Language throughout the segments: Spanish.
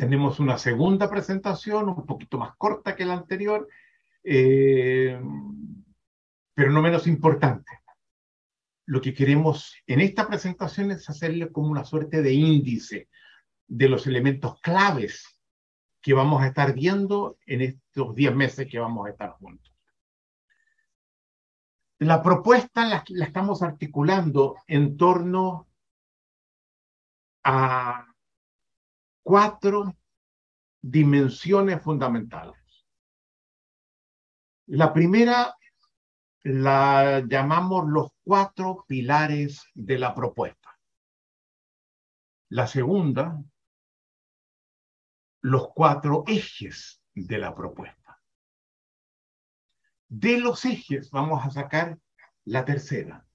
tenemos una segunda presentación, un poquito más corta que la anterior, eh, pero no menos importante. Lo que queremos en esta presentación es hacerle como una suerte de índice de los elementos claves que vamos a estar viendo en estos 10 meses que vamos a estar juntos. La propuesta la, la estamos articulando en torno a cuatro dimensiones fundamentales. La primera la llamamos los cuatro pilares de la propuesta. La segunda, los cuatro ejes de la propuesta. De los ejes vamos a sacar la tercera,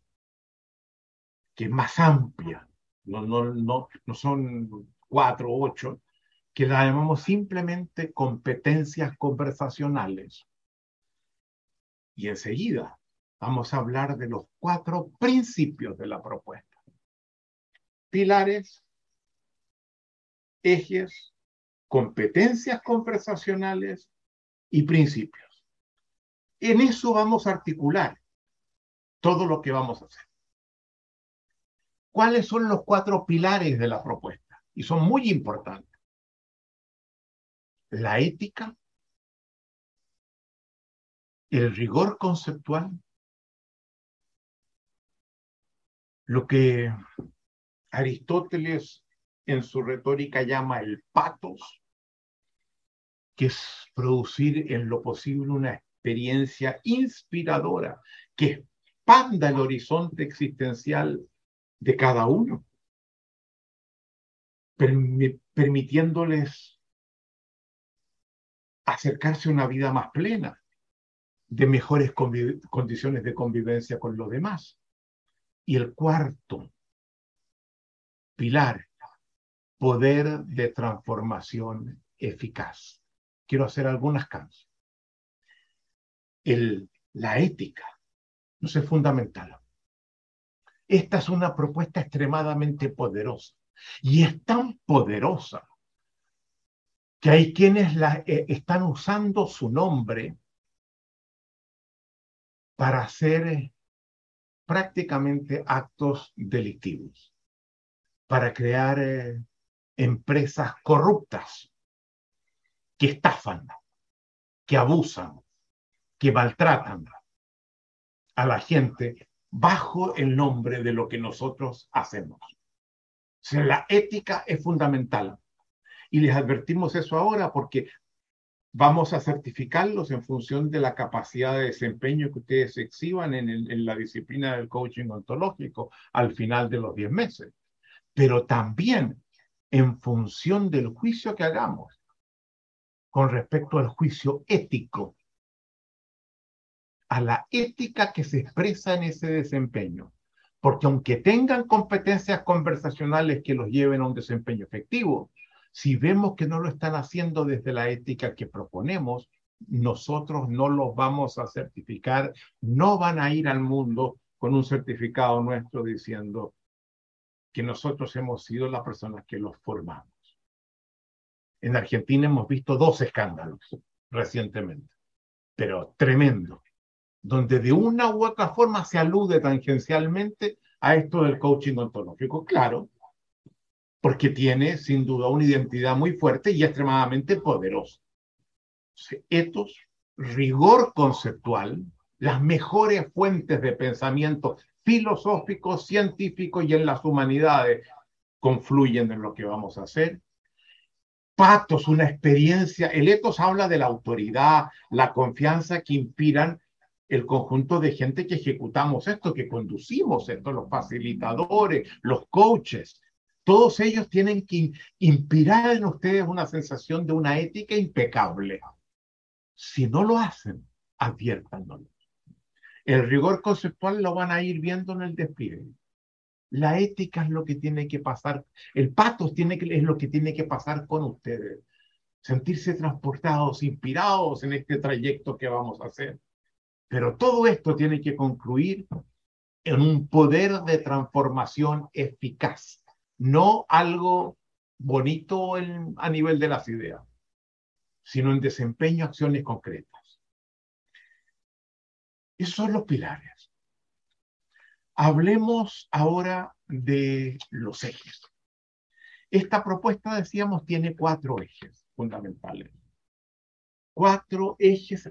que es más amplia, no, no, no, no son cuatro ocho, que la llamamos simplemente competencias conversacionales. Y enseguida vamos a hablar de los cuatro principios de la propuesta. Pilares, ejes, competencias conversacionales y principios. En eso vamos a articular todo lo que vamos a hacer. ¿Cuáles son los cuatro pilares de la propuesta? Y son muy importantes. La ética, el rigor conceptual, lo que Aristóteles en su retórica llama el patos, que es producir en lo posible una experiencia inspiradora que expanda el horizonte existencial de cada uno, permitiéndoles acercarse a una vida más plena, de mejores condiciones de convivencia con los demás. Y el cuarto pilar, poder de transformación eficaz. Quiero hacer algunas cambios. El, la ética no es fundamental. Esta es una propuesta extremadamente poderosa y es tan poderosa que hay quienes la, eh, están usando su nombre para hacer eh, prácticamente actos delictivos, para crear eh, empresas corruptas que estafan, que abusan, que maltratan a la gente bajo el nombre de lo que nosotros hacemos. La ética es fundamental. Y les advertimos eso ahora porque vamos a certificarlos en función de la capacidad de desempeño que ustedes exhiban en, en la disciplina del coaching ontológico al final de los 10 meses. Pero también en función del juicio que hagamos con respecto al juicio ético, a la ética que se expresa en ese desempeño. Porque aunque tengan competencias conversacionales que los lleven a un desempeño efectivo, si vemos que no lo están haciendo desde la ética que proponemos, nosotros no los vamos a certificar, no van a ir al mundo con un certificado nuestro diciendo que nosotros hemos sido las personas que los formamos. En Argentina hemos visto dos escándalos recientemente, pero tremendo, donde de una u otra forma se alude tangencialmente a esto del coaching ontológico. Claro, porque tiene sin duda una identidad muy fuerte y extremadamente poderosa. Estos, rigor conceptual, las mejores fuentes de pensamiento filosófico, científico y en las humanidades confluyen en lo que vamos a hacer patos, una experiencia. El etos habla de la autoridad, la confianza que inspiran el conjunto de gente que ejecutamos esto, que conducimos esto, los facilitadores, los coaches. Todos ellos tienen que inspirar en ustedes una sensación de una ética impecable. Si no lo hacen, adviértanlo. El rigor conceptual lo van a ir viendo en el despliegue. La ética es lo que tiene que pasar, el patos tiene que, es lo que tiene que pasar con ustedes. Sentirse transportados, inspirados en este trayecto que vamos a hacer. Pero todo esto tiene que concluir en un poder de transformación eficaz, no algo bonito a nivel de las ideas, sino en desempeño, acciones concretas. Esos son los pilares. Hablemos ahora de los ejes. Esta propuesta, decíamos, tiene cuatro ejes fundamentales. Cuatro ejes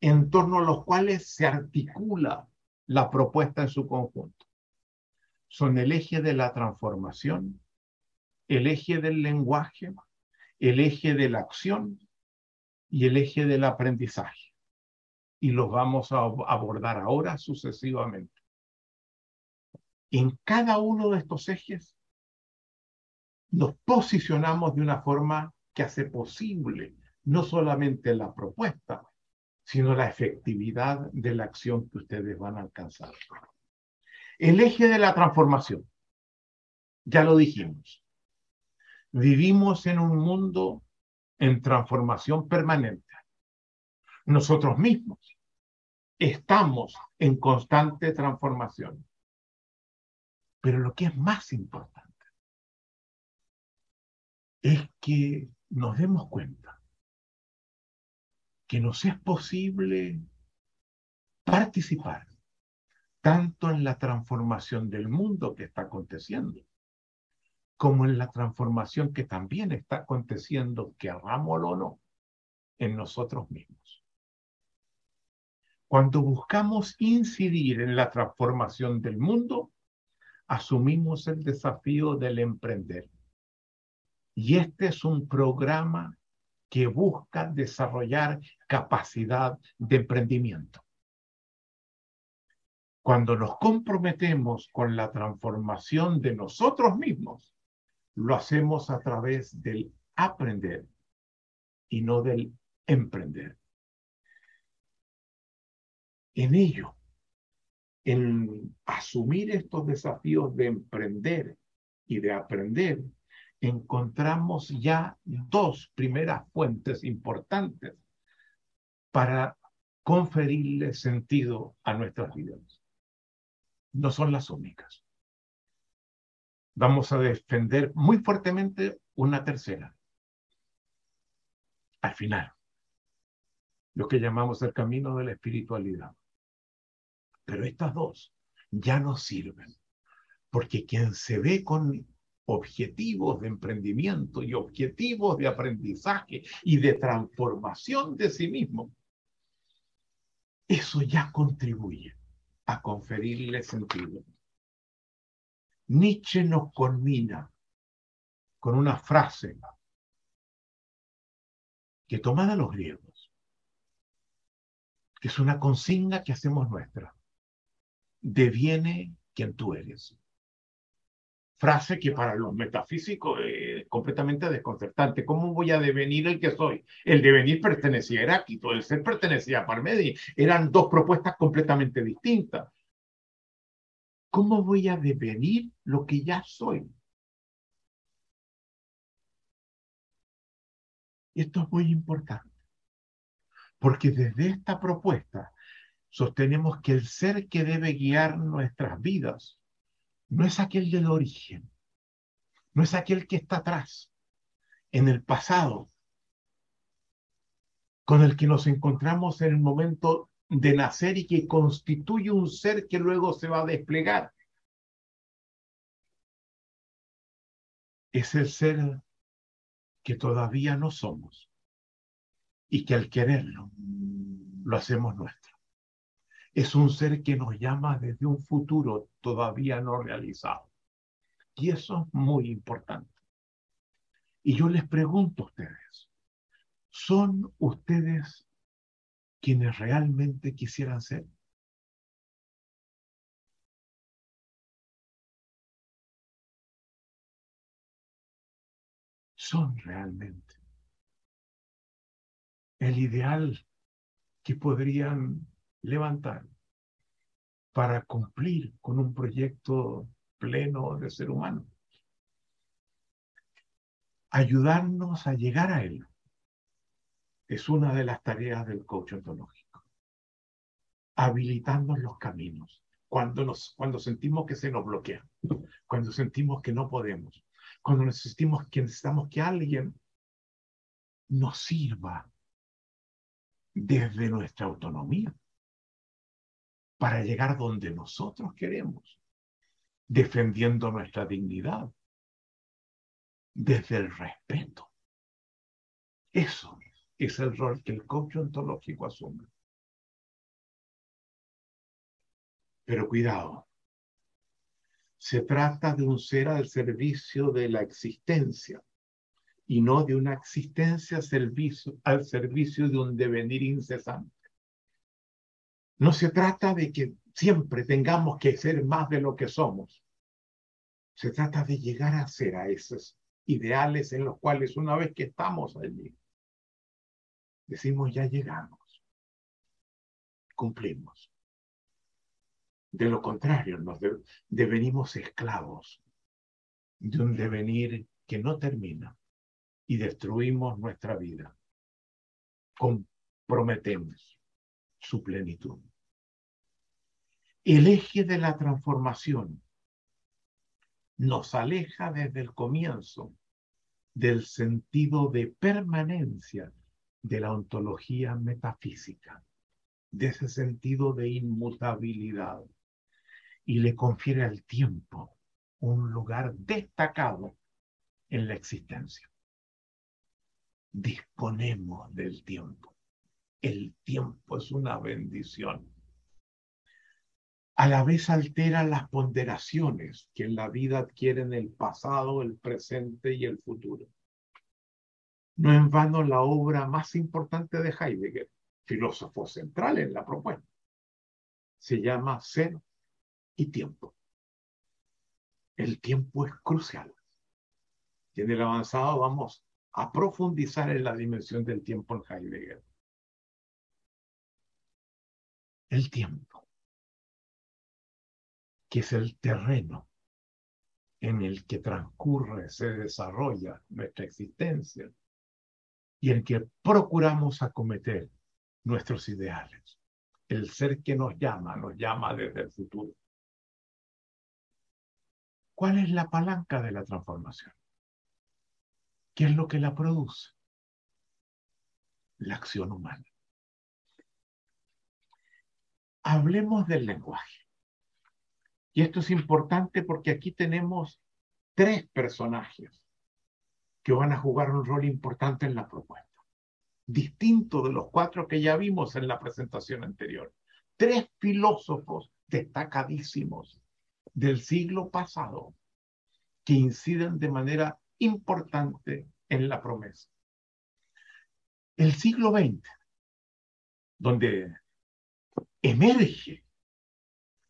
en torno a los cuales se articula la propuesta en su conjunto. Son el eje de la transformación, el eje del lenguaje, el eje de la acción y el eje del aprendizaje. Y los vamos a abordar ahora sucesivamente. En cada uno de estos ejes nos posicionamos de una forma que hace posible no solamente la propuesta, sino la efectividad de la acción que ustedes van a alcanzar. El eje de la transformación, ya lo dijimos, vivimos en un mundo en transformación permanente. Nosotros mismos estamos en constante transformación. Pero lo que es más importante es que nos demos cuenta que nos es posible participar tanto en la transformación del mundo que está aconteciendo, como en la transformación que también está aconteciendo, querrámoslo o no, en nosotros mismos. Cuando buscamos incidir en la transformación del mundo, asumimos el desafío del emprender. Y este es un programa que busca desarrollar capacidad de emprendimiento. Cuando nos comprometemos con la transformación de nosotros mismos, lo hacemos a través del aprender y no del emprender. En ello, en asumir estos desafíos de emprender y de aprender, encontramos ya dos primeras fuentes importantes para conferirle sentido a nuestras vidas. No son las únicas. Vamos a defender muy fuertemente una tercera. Al final, lo que llamamos el camino de la espiritualidad. Pero estas dos ya no sirven, porque quien se ve con objetivos de emprendimiento y objetivos de aprendizaje y de transformación de sí mismo, eso ya contribuye a conferirle sentido. Nietzsche nos culmina con una frase que tomada los griegos, que es una consigna que hacemos nuestra. Deviene quien tú eres frase que para los metafísicos es completamente desconcertante. ¿Cómo voy a devenir el que soy? El devenir pertenecía a Heráclito, el ser pertenecía a Parmenides. Eran dos propuestas completamente distintas. ¿Cómo voy a devenir lo que ya soy? Esto es muy importante, porque desde esta propuesta sostenemos que el ser que debe guiar nuestras vidas no es aquel del origen, no es aquel que está atrás, en el pasado, con el que nos encontramos en el momento de nacer y que constituye un ser que luego se va a desplegar. Es el ser que todavía no somos y que al quererlo lo hacemos nuestro es un ser que nos llama desde un futuro todavía no realizado. Y eso es muy importante. Y yo les pregunto a ustedes, ¿son ustedes quienes realmente quisieran ser? Son realmente el ideal que podrían levantar para cumplir con un proyecto pleno de ser humano. Ayudarnos a llegar a él es una de las tareas del coach ontológico. Habilitarnos los caminos cuando, nos, cuando sentimos que se nos bloquea, cuando sentimos que no podemos, cuando necesitamos que, necesitamos que alguien nos sirva desde nuestra autonomía para llegar donde nosotros queremos, defendiendo nuestra dignidad desde el respeto. Eso es el rol que el coach ontológico asume. Pero cuidado, se trata de un ser al servicio de la existencia y no de una existencia al servicio de un devenir incesante. No se trata de que siempre tengamos que ser más de lo que somos. Se trata de llegar a ser a esos ideales en los cuales una vez que estamos allí, decimos ya llegamos, cumplimos. De lo contrario, nos devenimos esclavos de un devenir que no termina y destruimos nuestra vida. Comprometemos su plenitud. El eje de la transformación nos aleja desde el comienzo del sentido de permanencia de la ontología metafísica, de ese sentido de inmutabilidad, y le confiere al tiempo un lugar destacado en la existencia. Disponemos del tiempo. El tiempo es una bendición. A la vez altera las ponderaciones que en la vida adquieren el pasado, el presente y el futuro. No en vano la obra más importante de Heidegger, filósofo central en la propuesta, se llama Ser y Tiempo. El tiempo es crucial. Y en el avanzado vamos a profundizar en la dimensión del tiempo en Heidegger. El tiempo, que es el terreno en el que transcurre, se desarrolla nuestra existencia y en que procuramos acometer nuestros ideales. El ser que nos llama, nos llama desde el futuro. ¿Cuál es la palanca de la transformación? ¿Qué es lo que la produce? La acción humana. Hablemos del lenguaje. Y esto es importante porque aquí tenemos tres personajes que van a jugar un rol importante en la propuesta, distinto de los cuatro que ya vimos en la presentación anterior. Tres filósofos destacadísimos del siglo pasado que inciden de manera importante en la promesa. El siglo XX, donde emerge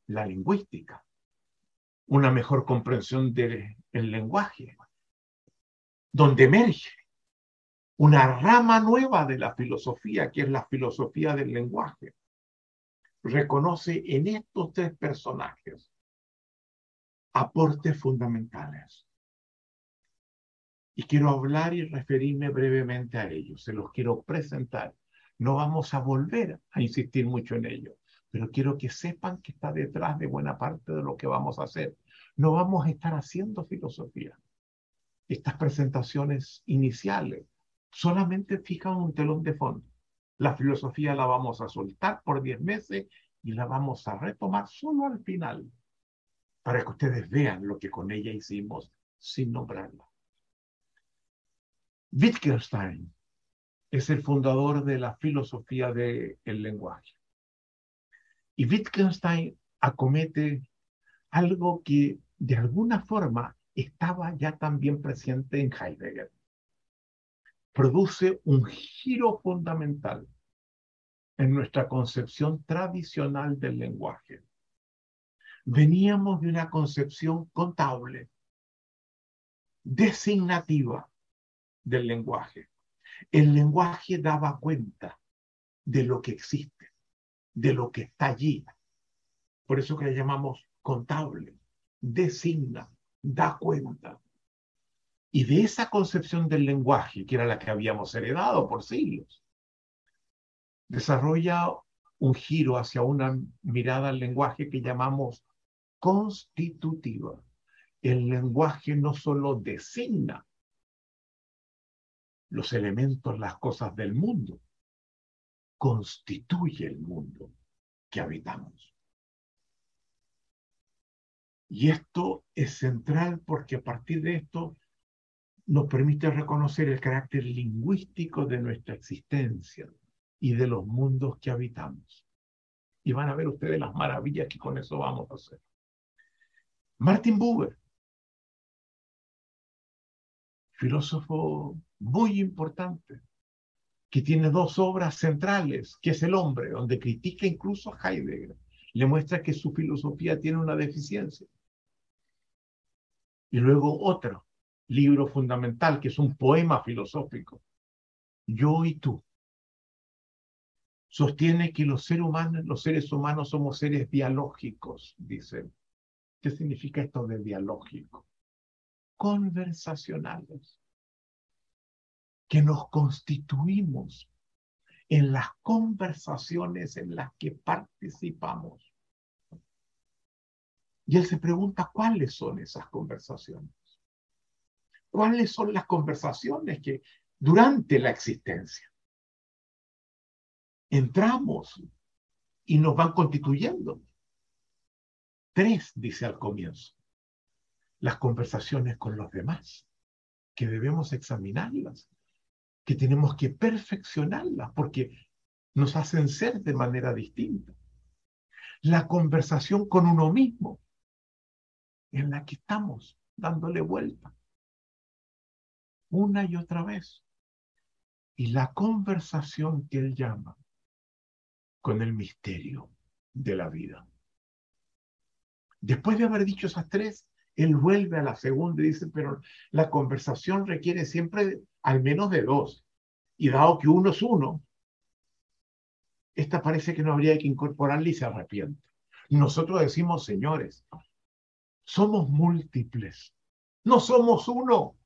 la lingüística, una mejor comprensión del lenguaje, donde emerge una rama nueva de la filosofía, que es la filosofía del lenguaje, reconoce en estos tres personajes aportes fundamentales. Y quiero hablar y referirme brevemente a ellos, se los quiero presentar. No vamos a volver a insistir mucho en ello, pero quiero que sepan que está detrás de buena parte de lo que vamos a hacer. No vamos a estar haciendo filosofía. Estas presentaciones iniciales solamente fijan un telón de fondo. La filosofía la vamos a soltar por 10 meses y la vamos a retomar solo al final para que ustedes vean lo que con ella hicimos sin nombrarla. Wittgenstein es el fundador de la filosofía del lenguaje. Y Wittgenstein acomete algo que de alguna forma estaba ya también presente en Heidegger. Produce un giro fundamental en nuestra concepción tradicional del lenguaje veníamos de una concepción contable, designativa del lenguaje. El lenguaje daba cuenta de lo que existe, de lo que está allí. Por eso que le llamamos contable, designa, da cuenta. Y de esa concepción del lenguaje, que era la que habíamos heredado por siglos, desarrolla un giro hacia una mirada al lenguaje que llamamos constitutiva, el lenguaje no solo designa los elementos, las cosas del mundo, constituye el mundo que habitamos. Y esto es central porque a partir de esto nos permite reconocer el carácter lingüístico de nuestra existencia y de los mundos que habitamos. Y van a ver ustedes las maravillas que con eso vamos a hacer. Martin Buber, filósofo muy importante, que tiene dos obras centrales, que es El hombre, donde critica incluso a Heidegger, le muestra que su filosofía tiene una deficiencia. Y luego otro libro fundamental, que es un poema filosófico, Yo y tú. Sostiene que los seres humanos, somos seres dialógicos, dice. ¿Qué significa esto de dialógico? Conversacionales que nos constituimos en las conversaciones en las que participamos. Y él se pregunta cuáles son esas conversaciones. ¿Cuáles son las conversaciones que durante la existencia entramos y nos van constituyendo? Tres, dice al comienzo. Las conversaciones con los demás, que debemos examinarlas que tenemos que perfeccionarlas porque nos hacen ser de manera distinta. La conversación con uno mismo, en la que estamos dándole vuelta una y otra vez. Y la conversación que él llama con el misterio de la vida. Después de haber dicho esas tres, él vuelve a la segunda y dice, pero la conversación requiere siempre al menos de dos. Y dado que uno es uno, esta parece que no habría que incorporarle y se arrepiente. Nosotros decimos, señores, somos múltiples, no somos uno.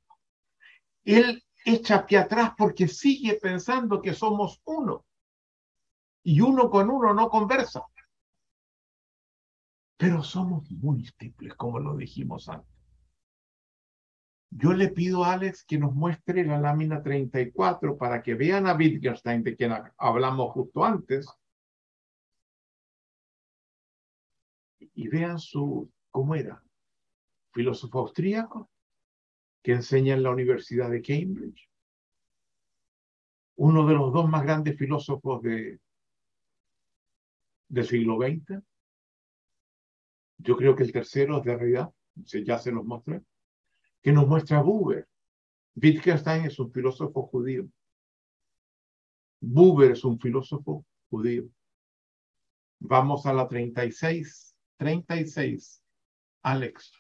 Él echa pie atrás porque sigue pensando que somos uno. Y uno con uno no conversa. Pero somos múltiples, como lo dijimos antes. Yo le pido a Alex que nos muestre la lámina 34 para que vean a Wittgenstein, de quien hablamos justo antes, y vean su, cómo era, filósofo austríaco, que enseña en la Universidad de Cambridge, uno de los dos más grandes filósofos de, del siglo XX. Yo creo que el tercero es de realidad, ya se los mostré que nos muestra Buber. Wittgenstein es un filósofo judío. Buber es un filósofo judío. Vamos a la 36. 36. Alex,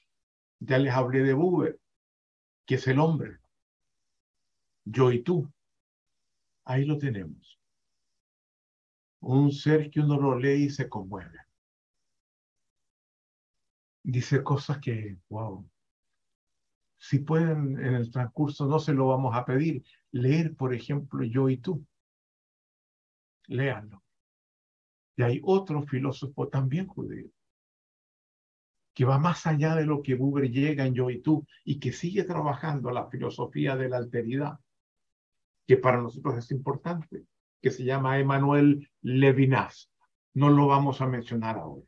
ya les hablé de Buber, que es el hombre. Yo y tú. Ahí lo tenemos. Un ser que uno lo lee y se conmueve. Dice cosas que, wow, si pueden en el transcurso, no se lo vamos a pedir, leer, por ejemplo, Yo y tú. Léanlo. Y hay otro filósofo también judío, que va más allá de lo que Buber llega en Yo y tú y que sigue trabajando la filosofía de la alteridad, que para nosotros es importante, que se llama Emmanuel Levinas. No lo vamos a mencionar ahora.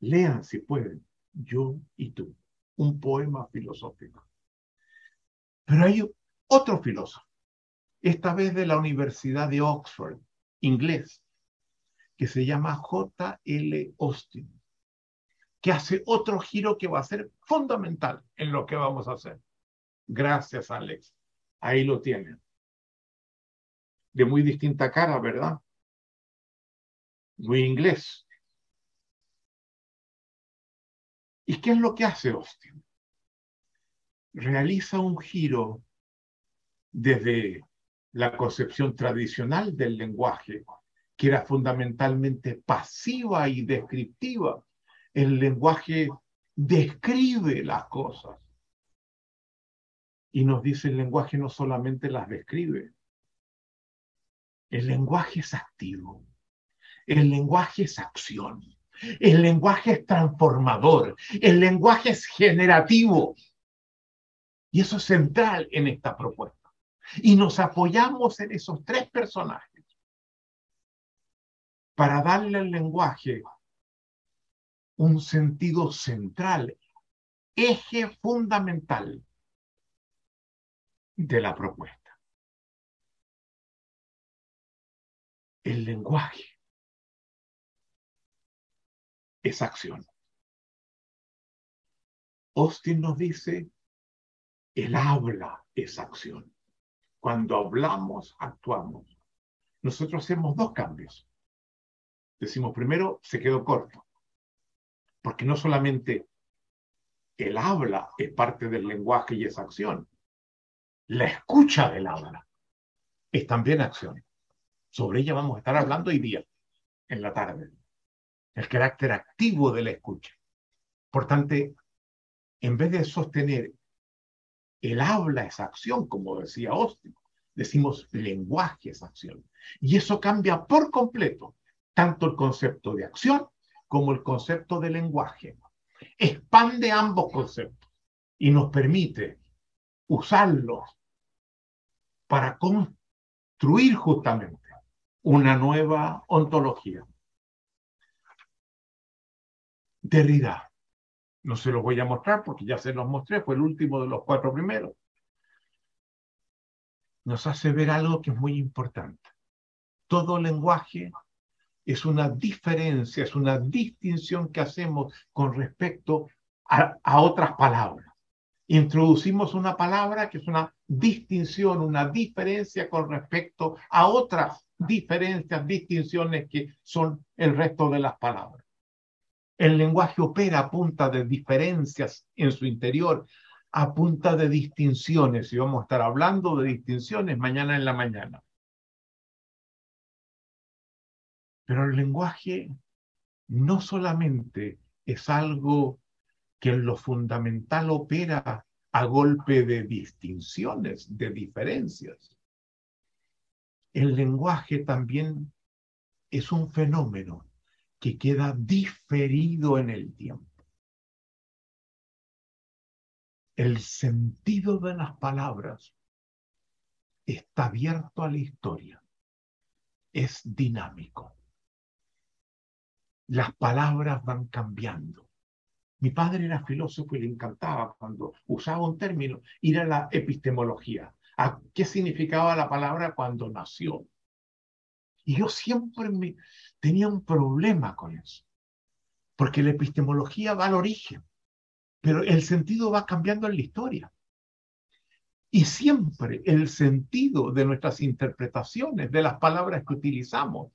Lean si pueden, Yo y tú un poema filosófico. Pero hay otro filósofo, esta vez de la Universidad de Oxford, inglés, que se llama J. L. Austin, que hace otro giro que va a ser fundamental en lo que vamos a hacer. Gracias, Alex. Ahí lo tienen. De muy distinta cara, ¿verdad? Muy inglés. ¿Y qué es lo que hace Austin? Realiza un giro desde la concepción tradicional del lenguaje, que era fundamentalmente pasiva y descriptiva. El lenguaje describe las cosas. Y nos dice el lenguaje no solamente las describe, el lenguaje es activo, el lenguaje es acción, El lenguaje es transformador, el lenguaje es generativo. Y eso es central en esta propuesta. Y nos apoyamos en esos tres personajes para darle al lenguaje un sentido central, eje fundamental de la propuesta. El lenguaje es acción. Austin nos dice, el habla es acción. Cuando hablamos, actuamos. Nosotros hacemos dos cambios. Decimos, primero, se quedó corto, porque no solamente el habla es parte del lenguaje y es acción, la escucha del habla es también acción. Sobre ella vamos a estar hablando hoy día, en la tarde el carácter activo de la escucha. Por tanto, en vez de sostener el habla es acción, como decía Austin, decimos lenguaje es acción. Y eso cambia por completo tanto el concepto de acción como el concepto de lenguaje. Expande ambos conceptos y nos permite usarlos para construir justamente una nueva ontología. Derrida. No se los voy a mostrar porque ya se los mostré, fue el último de los cuatro primeros. Nos hace ver algo que es muy importante. Todo lenguaje es una diferencia, es una distinción que hacemos con respecto a, a otras palabras. Introducimos una palabra que es una distinción, una diferencia con respecto a otras diferencias, distinciones que son el resto de las palabras. El lenguaje opera a punta de diferencias en su interior, a punta de distinciones, y vamos a estar hablando de distinciones mañana en la mañana. Pero el lenguaje no solamente es algo que en lo fundamental opera a golpe de distinciones, de diferencias. El lenguaje también es un fenómeno que queda diferido en el tiempo. El sentido de las palabras está abierto a la historia, es dinámico. Las palabras van cambiando. Mi padre era filósofo y le encantaba cuando usaba un término ir a la epistemología. ¿A qué significaba la palabra cuando nació? Y yo siempre me, tenía un problema con eso, porque la epistemología va al origen, pero el sentido va cambiando en la historia. Y siempre el sentido de nuestras interpretaciones, de las palabras que utilizamos,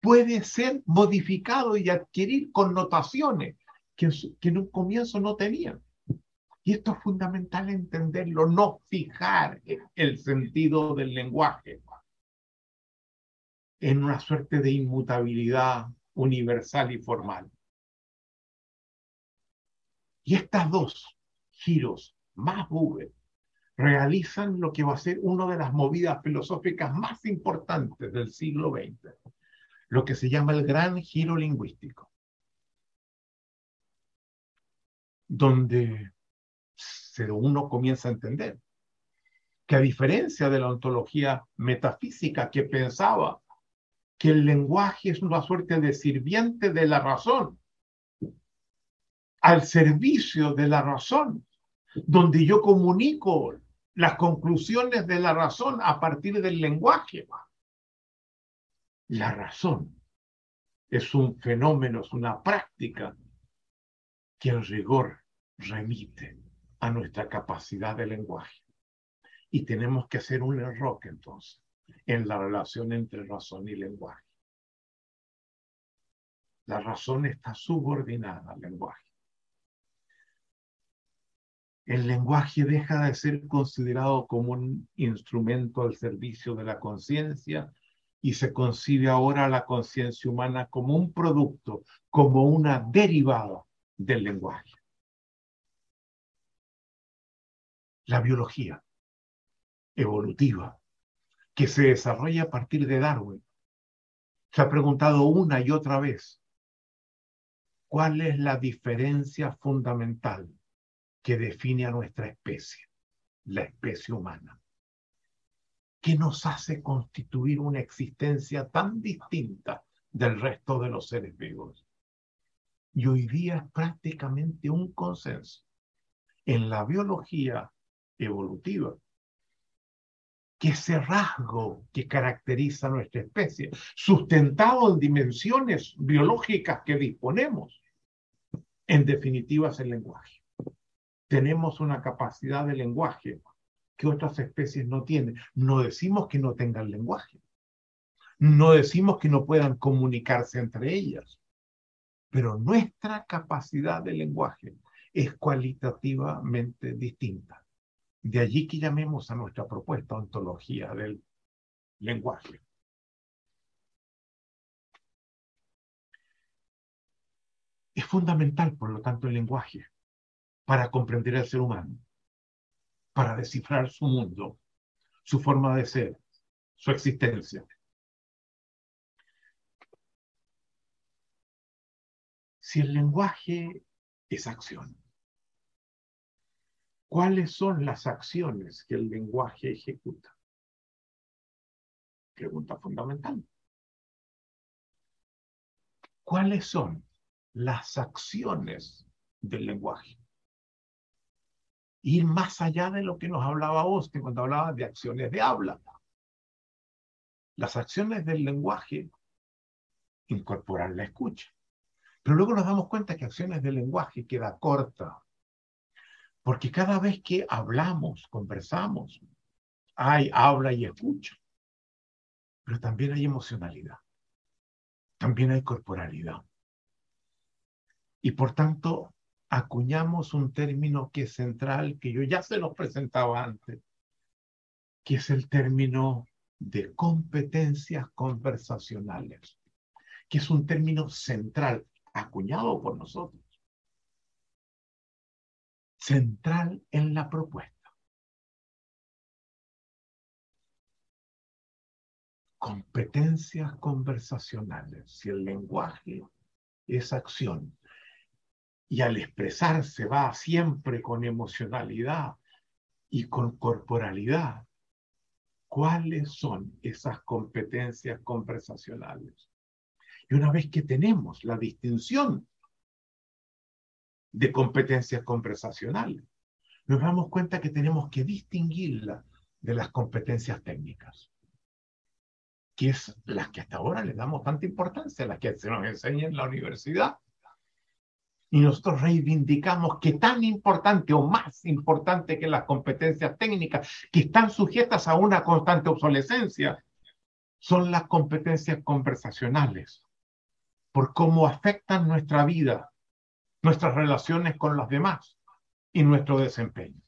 puede ser modificado y adquirir connotaciones que, que en un comienzo no tenían. Y esto es fundamental entenderlo, no fijar el sentido del lenguaje en una suerte de inmutabilidad universal y formal. Y estas dos giros más Google realizan lo que va a ser una de las movidas filosóficas más importantes del siglo XX, lo que se llama el gran giro lingüístico, donde uno comienza a entender que a diferencia de la ontología metafísica que pensaba que el lenguaje es una suerte de sirviente de la razón, al servicio de la razón, donde yo comunico las conclusiones de la razón a partir del lenguaje. La razón es un fenómeno, es una práctica que en rigor remite a nuestra capacidad de lenguaje. Y tenemos que hacer un error entonces en la relación entre razón y lenguaje. La razón está subordinada al lenguaje. El lenguaje deja de ser considerado como un instrumento al servicio de la conciencia y se concibe ahora la conciencia humana como un producto, como una derivada del lenguaje. La biología evolutiva que se desarrolla a partir de Darwin. Se ha preguntado una y otra vez, ¿Cuál es la diferencia fundamental que define a nuestra especie, la especie humana? ¿Qué nos hace constituir una existencia tan distinta del resto de los seres vivos? Y hoy día es prácticamente un consenso en la biología evolutiva que ese rasgo que caracteriza a nuestra especie, sustentado en dimensiones biológicas que disponemos, en definitiva es el lenguaje. Tenemos una capacidad de lenguaje que otras especies no tienen. No decimos que no tengan lenguaje. No decimos que no puedan comunicarse entre ellas. Pero nuestra capacidad de lenguaje es cualitativamente distinta. De allí que llamemos a nuestra propuesta ontología del lenguaje. Es fundamental, por lo tanto, el lenguaje para comprender al ser humano, para descifrar su mundo, su forma de ser, su existencia. Si el lenguaje es acción, ¿Cuáles son las acciones que el lenguaje ejecuta? Pregunta fundamental. ¿Cuáles son las acciones del lenguaje? Ir más allá de lo que nos hablaba Austin cuando hablaba de acciones de habla. Las acciones del lenguaje incorporan la escucha. Pero luego nos damos cuenta que acciones del lenguaje queda corta porque cada vez que hablamos, conversamos, hay habla y escucha. Pero también hay emocionalidad. También hay corporalidad. Y por tanto, acuñamos un término que es central, que yo ya se los presentaba antes, que es el término de competencias conversacionales, que es un término central, acuñado por nosotros central en la propuesta. Competencias conversacionales. Si el lenguaje es acción y al expresarse va siempre con emocionalidad y con corporalidad, ¿cuáles son esas competencias conversacionales? Y una vez que tenemos la distinción de competencias conversacionales. Nos damos cuenta que tenemos que distinguirla de las competencias técnicas, que es las que hasta ahora le damos tanta importancia, las que se nos enseña en la universidad. Y nosotros reivindicamos que tan importante o más importante que las competencias técnicas, que están sujetas a una constante obsolescencia, son las competencias conversacionales, por cómo afectan nuestra vida, nuestras relaciones con los demás y nuestro desempeño.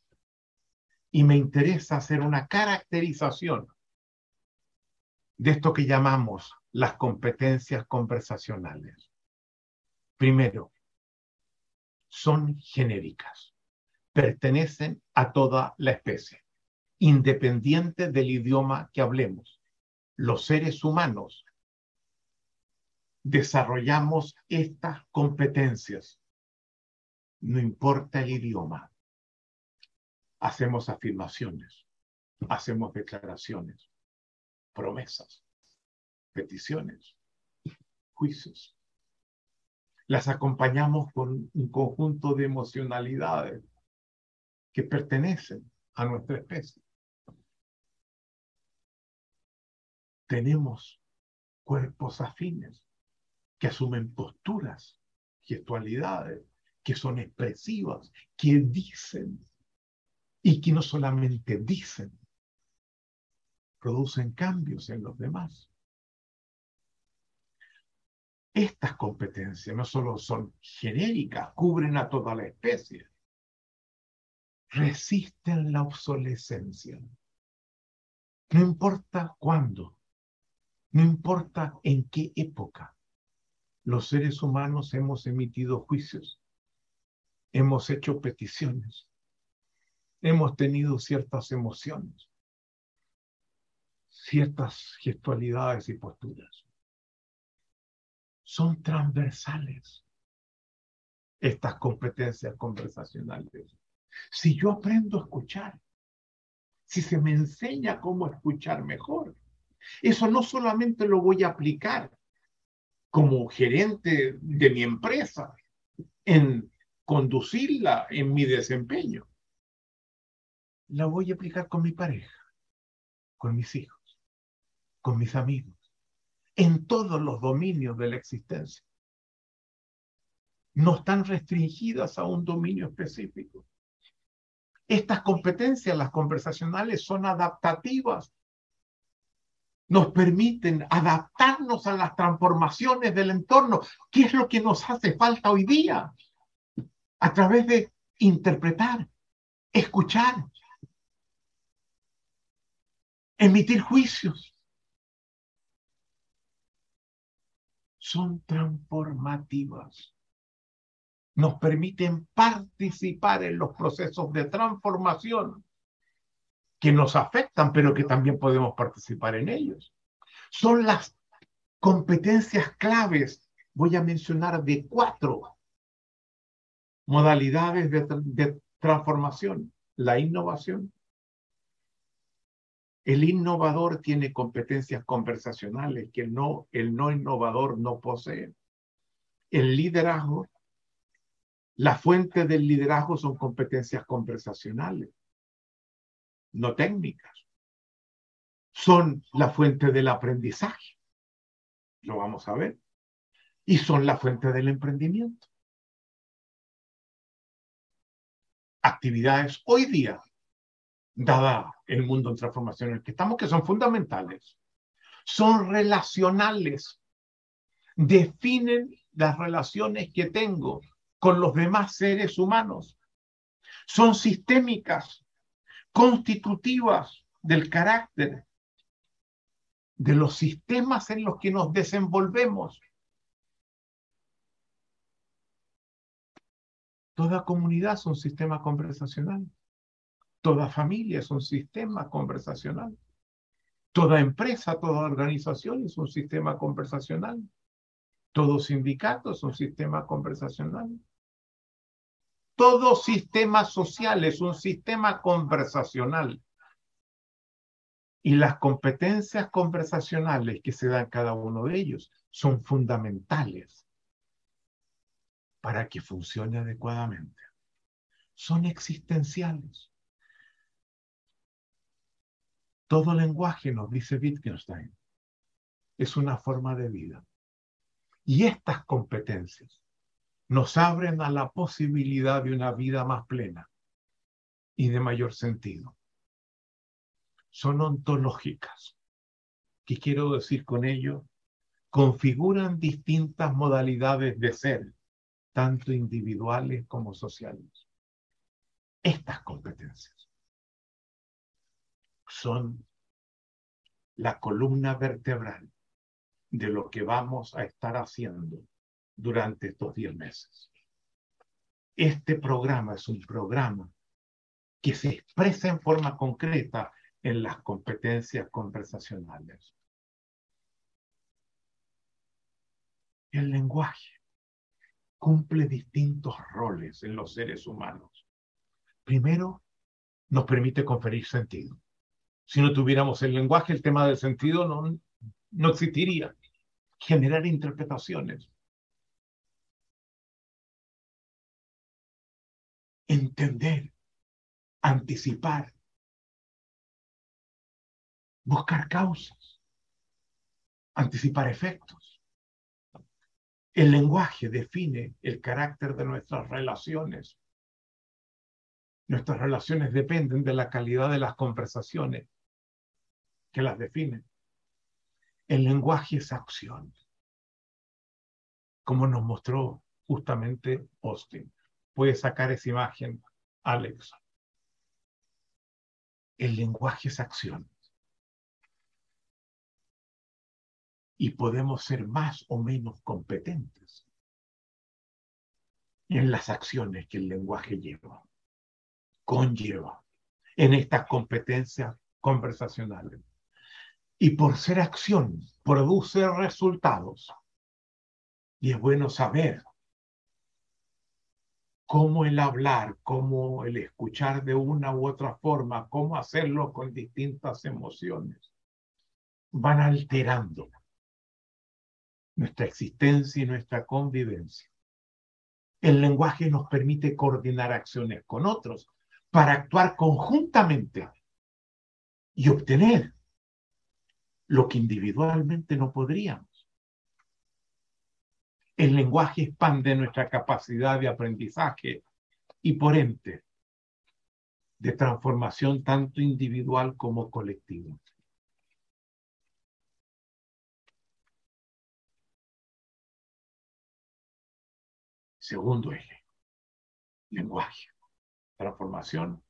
Y me interesa hacer una caracterización de esto que llamamos las competencias conversacionales. Primero, son genéricas, pertenecen a toda la especie, independiente del idioma que hablemos. Los seres humanos desarrollamos estas competencias no importa el idioma. Hacemos afirmaciones, hacemos declaraciones, promesas, peticiones, juicios. Las acompañamos con un conjunto de emocionalidades que pertenecen a nuestra especie. Tenemos cuerpos afines que asumen posturas, gestualidades, que son expresivas, que dicen y que no solamente dicen, producen cambios en los demás. Estas competencias no solo son genéricas, cubren a toda la especie, resisten la obsolescencia. No importa cuándo, no importa en qué época, los seres humanos hemos emitido juicios hemos hecho peticiones, hemos tenido ciertas emociones, ciertas gestualidades y posturas. Son transversales, estas competencias conversacionales? Si yo aprendo a escuchar, si se me enseña cómo escuchar mejor, eso no solamente lo voy a aplicar como gerente de mi empresa en conducirla en mi desempeño, la voy a aplicar con mi pareja, con mis hijos, con mis amigos, en todos los dominios de la existencia. No están restringidas a un dominio específico. Estas competencias, las conversacionales, son adaptativas. Nos permiten adaptarnos a las transformaciones del entorno. ¿Qué es lo que nos hace falta hoy día? A través de interpretar, escuchar, emitir juicios. Son transformativas. Nos permiten participar en los procesos de transformación que nos afectan, pero que también podemos participar en ellos. Son las competencias claves, voy a mencionar de cuatro modalidades de, transformación. La innovación, el innovador tiene competencias conversacionales que no, el no innovador no posee. El liderazgo, la fuente del liderazgo son competencias conversacionales, no técnicas. Son la fuente del aprendizaje, lo vamos a ver, y son la fuente del emprendimiento. Actividades hoy día dada el mundo en transformación en el que estamos, que son fundamentales. Son relacionales. Definen las relaciones que tengo con los demás seres humanos. Son sistémicas, constitutivas del carácter, de los sistemas en los que nos desenvolvemos. Toda comunidad es un sistema conversacional. Toda familia es un sistema conversacional. Toda empresa, toda organización es un sistema conversacional. Todo sindicato es un sistema conversacional. Todo sistema social es un sistema conversacional. Y las competencias conversacionales que se dan cada uno de ellos son fundamentales para que funcione adecuadamente. Son existenciales. Todo lenguaje, nos dice Wittgenstein, es una forma de vida. Y estas competencias nos abren a la posibilidad de una vida más plena y de mayor sentido. Son ontológicas. ¿Qué quiero decir con ello? Configuran distintas modalidades de ser, tanto individuales como sociales. Estas competencias son la columna vertebral de lo que vamos a estar haciendo durante estos 10 meses. Este programa es un programa que se expresa en forma concreta en las competencias conversacionales. El lenguaje cumple distintos roles en los seres humanos. Primero, nos permite conferir sentido. Si no tuviéramos el lenguaje, el tema del sentido no, no existiría. Generar interpretaciones. Entender, anticipar, buscar causas, anticipar efectos. El lenguaje define el carácter de nuestras relaciones. Nuestras relaciones dependen de la calidad de las conversaciones que las define. El lenguaje es acción, como nos mostró justamente Austin. Puede sacar esa imagen, Alex. El lenguaje es acción. Y podemos ser más o menos competentes en las acciones que el lenguaje lleva, conlleva, en estas competencias conversacionales y por ser acción produce resultados. Y es bueno saber cómo el hablar, cómo el escuchar de una u otra forma, cómo hacerlo con distintas emociones, van alterando nuestra existencia y nuestra convivencia. El lenguaje nos permite coordinar acciones con otros para actuar conjuntamente y obtener lo que individualmente no podríamos. El lenguaje expande nuestra capacidad de aprendizaje y por ende de transformación tanto individual como colectiva. Segundo eje, lenguaje. Transformación,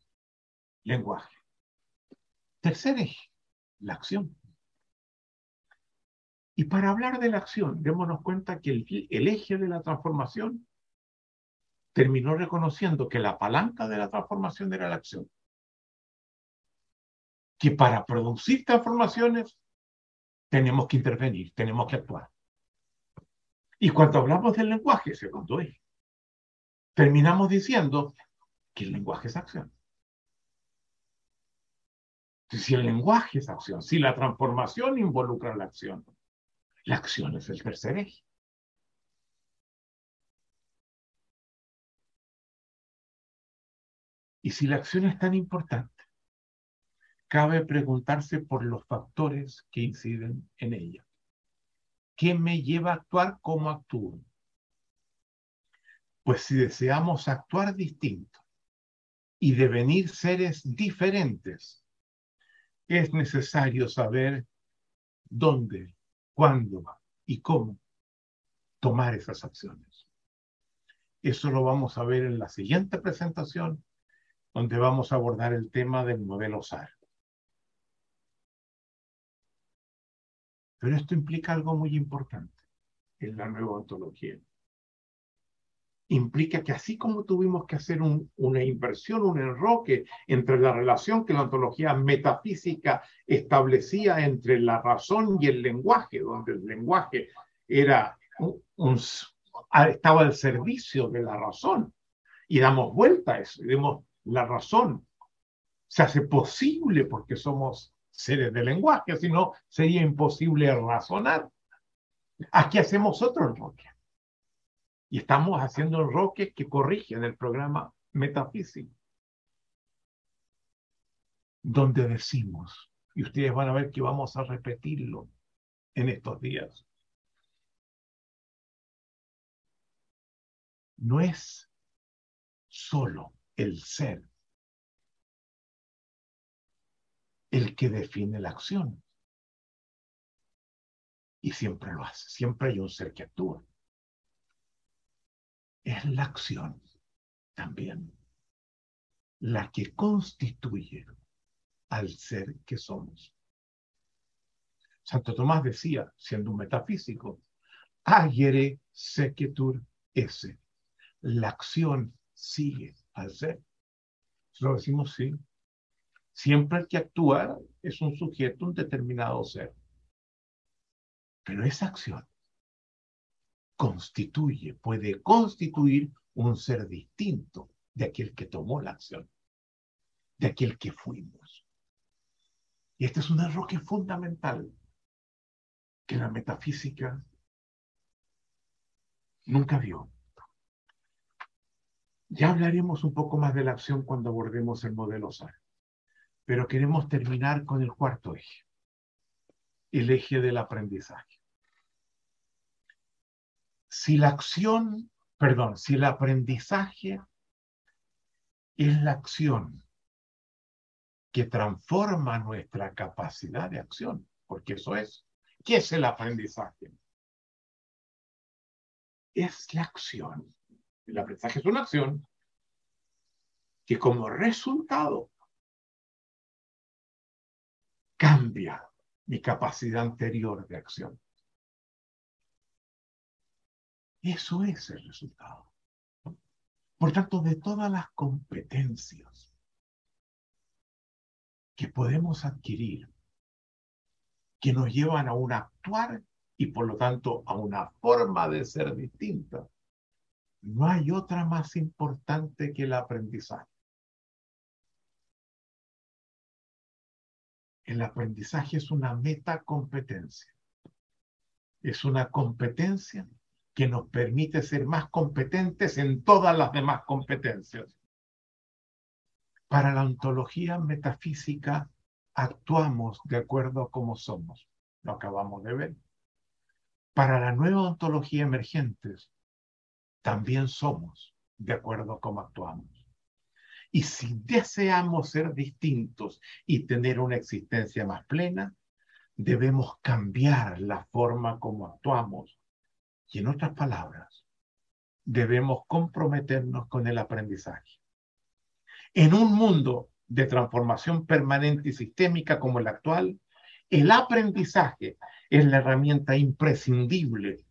lenguaje. Tercer eje, la acción. Y para hablar de la acción, démonos cuenta que el, el, eje de la transformación terminó reconociendo que la palanca de la transformación era la acción. Que para producir transformaciones tenemos que intervenir, tenemos que actuar. Y cuando hablamos del lenguaje, segundo eje, terminamos diciendo que el lenguaje es acción. Si el lenguaje es acción, si la transformación involucra la acción, la acción es el tercer eje. Y si la acción es tan importante, cabe preguntarse por los factores que inciden en ella. ¿Qué me lleva a actuar como actúo? Pues si deseamos actuar distinto y devenir seres diferentes, es necesario saber dónde, cuándo y cómo tomar esas acciones. Eso lo vamos a ver en la siguiente presentación, donde vamos a abordar el tema del modelo SAR. Pero esto implica algo muy importante en la nueva ontología implica que así como tuvimos que hacer una inversión, un enroque entre la relación que la ontología metafísica establecía entre la razón y el lenguaje, donde el lenguaje estaba al servicio de la razón, y damos vuelta a eso, y la razón se hace posible porque somos seres de lenguaje, si no sería imposible razonar. Aquí hacemos otro enroque y estamos haciendo enroques que corrigen el programa metafísico. Donde decimos, y ustedes van a ver que vamos a repetirlo en estos días. No es solo el ser el que define la acción. Y siempre lo hace, siempre hay un ser que actúa es la acción también la que constituye al ser que somos. Santo Tomás decía, siendo un metafísico, agere sequetur ese. La acción sigue al ser. Lo decimos sí. Siempre el que actúa es un sujeto, un determinado ser. Pero esa acción constituye, puede constituir un ser distinto de aquel que tomó la acción, de aquel que fuimos. Y este es un error fundamental, que la metafísica nunca vio. Ya hablaremos un poco más de la acción cuando abordemos el modelo SAR, pero queremos terminar con el cuarto eje, el eje del aprendizaje si la acción, perdón, si el aprendizaje es la acción que transforma nuestra capacidad de acción, porque eso es, ¿qué es el aprendizaje? Es la acción. El aprendizaje es una acción que como resultado cambia mi capacidad anterior de acción. Eso es el resultado. Por tanto, de todas las competencias que podemos adquirir, que nos llevan a un actuar y por lo tanto a una forma de ser distinta, no hay otra más importante que el aprendizaje. El aprendizaje es una metacompetencia. Es una competencia que nos permite ser más competentes en todas las demás competencias. Para la ontología metafísica actuamos de acuerdo a cómo somos. Lo acabamos de ver. Para la nueva ontología emergentes, también somos de acuerdo a cómo actuamos. Y si deseamos ser distintos y tener una existencia más plena, debemos cambiar la forma como actuamos. Y en otras palabras, debemos comprometernos con el aprendizaje. En un mundo de transformación permanente y sistémica como el actual, el aprendizaje es la herramienta imprescindible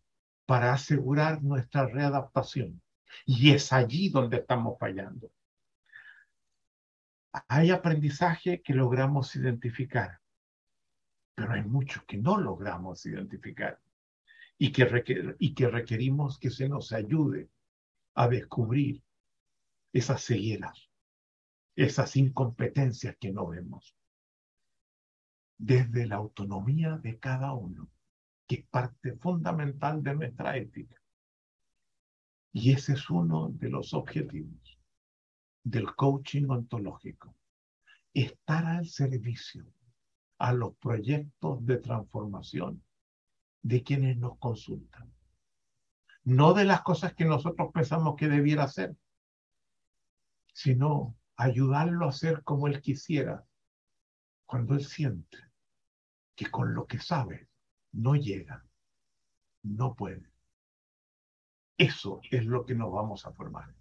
para asegurar nuestra readaptación. Y es allí donde estamos fallando. Hay aprendizaje que logramos identificar, pero hay mucho que no logramos identificar y que, y que requerimos que se nos ayude a descubrir esas cegueras, esas incompetencias que no vemos. Desde la autonomía de cada uno, que es parte fundamental de nuestra ética. Y ese es uno de los objetivos del coaching ontológico. Estar al servicio a los proyectos de transformación de quienes nos consultan. No de las cosas que nosotros pensamos que debiera hacer, sino ayudarlo a hacer como él quisiera, cuando él siente que con lo que sabe no llega, no puede. Eso es lo que nos vamos a formar.